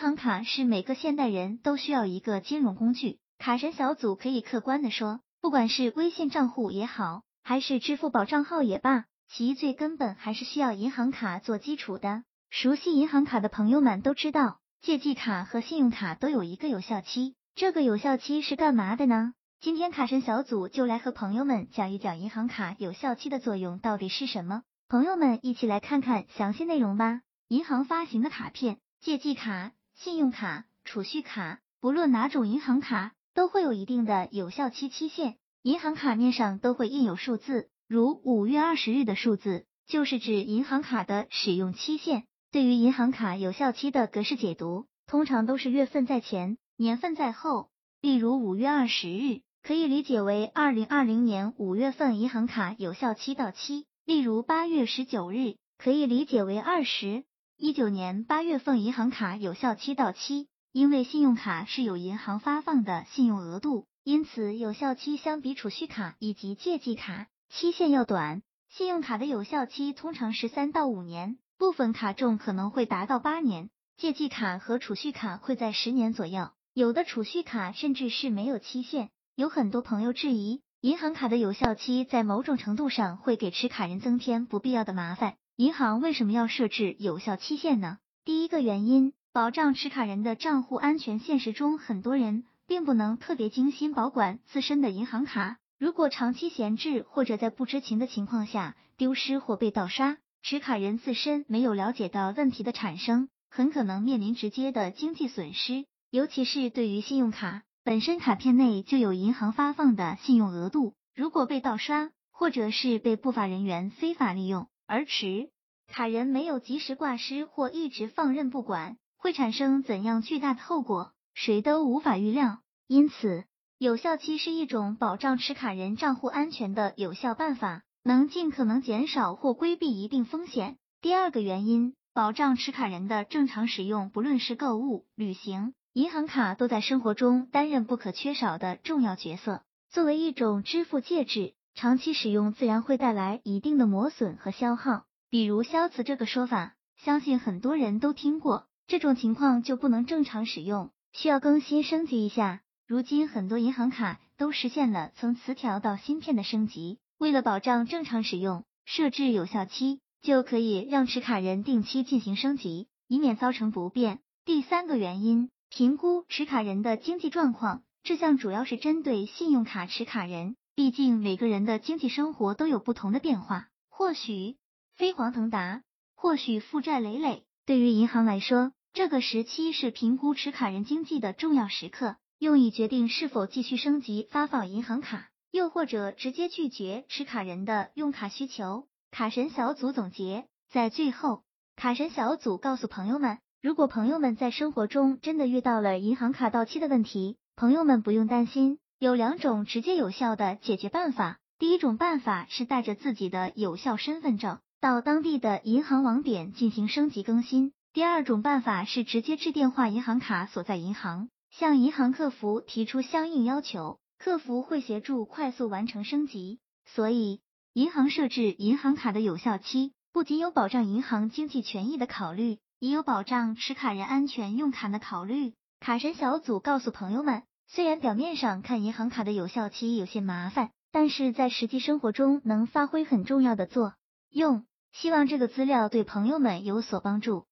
银行卡是每个现代人都需要一个金融工具。卡神小组可以客观的说，不管是微信账户也好，还是支付宝账号也罢，其最根本还是需要银行卡做基础的。熟悉银行卡的朋友们都知道，借记卡和信用卡都有一个有效期。这个有效期是干嘛的呢？今天卡神小组就来和朋友们讲一讲银行卡有效期的作用到底是什么。朋友们一起来看看详细内容吧。银行发行的卡片、借记卡。信用卡、储蓄卡，不论哪种银行卡，都会有一定的有效期期限。银行卡面上都会印有数字，如五月二十日的数字，就是指银行卡的使用期限。对于银行卡有效期的格式解读，通常都是月份在前，年份在后。例如五月二十日，可以理解为二零二零年五月份银行卡有效期到期；例如八月十九日，可以理解为二十。一九年八月份银行卡有效期到期，因为信用卡是有银行发放的信用额度，因此有效期相比储蓄卡以及借记卡期限要短。信用卡的有效期通常是三到五年，部分卡重可能会达到八年。借记卡和储蓄卡会在十年左右，有的储蓄卡甚至是没有期限。有很多朋友质疑，银行卡的有效期在某种程度上会给持卡人增添不必要的麻烦。银行为什么要设置有效期限呢？第一个原因，保障持卡人的账户安全。现实中，很多人并不能特别精心保管自身的银行卡，如果长期闲置或者在不知情的情况下丢失或被盗刷，持卡人自身没有了解到问题的产生，很可能面临直接的经济损失。尤其是对于信用卡，本身卡片内就有银行发放的信用额度，如果被盗刷，或者是被不法人员非法利用。而持卡人没有及时挂失或一直放任不管，会产生怎样巨大的后果，谁都无法预料。因此，有效期是一种保障持卡人账户安全的有效办法，能尽可能减少或规避一定风险。第二个原因，保障持卡人的正常使用，不论是购物、旅行，银行卡都在生活中担任不可缺少的重要角色。作为一种支付介质。长期使用自然会带来一定的磨损和消耗，比如消磁这个说法，相信很多人都听过。这种情况就不能正常使用，需要更新升级一下。如今很多银行卡都实现了从磁条到芯片的升级，为了保障正常使用，设置有效期就可以让持卡人定期进行升级，以免造成不便。第三个原因，评估持卡人的经济状况，这项主要是针对信用卡持卡人。毕竟每个人的经济生活都有不同的变化，或许飞黄腾达，或许负债累累。对于银行来说，这个时期是评估持卡人经济的重要时刻，用以决定是否继续升级发放银行卡，又或者直接拒绝持卡人的用卡需求。卡神小组总结，在最后，卡神小组告诉朋友们，如果朋友们在生活中真的遇到了银行卡到期的问题，朋友们不用担心。有两种直接有效的解决办法。第一种办法是带着自己的有效身份证到当地的银行网点进行升级更新。第二种办法是直接致电话银行卡所在银行，向银行客服提出相应要求，客服会协助快速完成升级。所以，银行设置银行卡的有效期，不仅有保障银行经济权益的考虑，也有保障持卡人安全用卡的考虑。卡神小组告诉朋友们。虽然表面上看银行卡的有效期有些麻烦，但是在实际生活中能发挥很重要的作用。希望这个资料对朋友们有所帮助。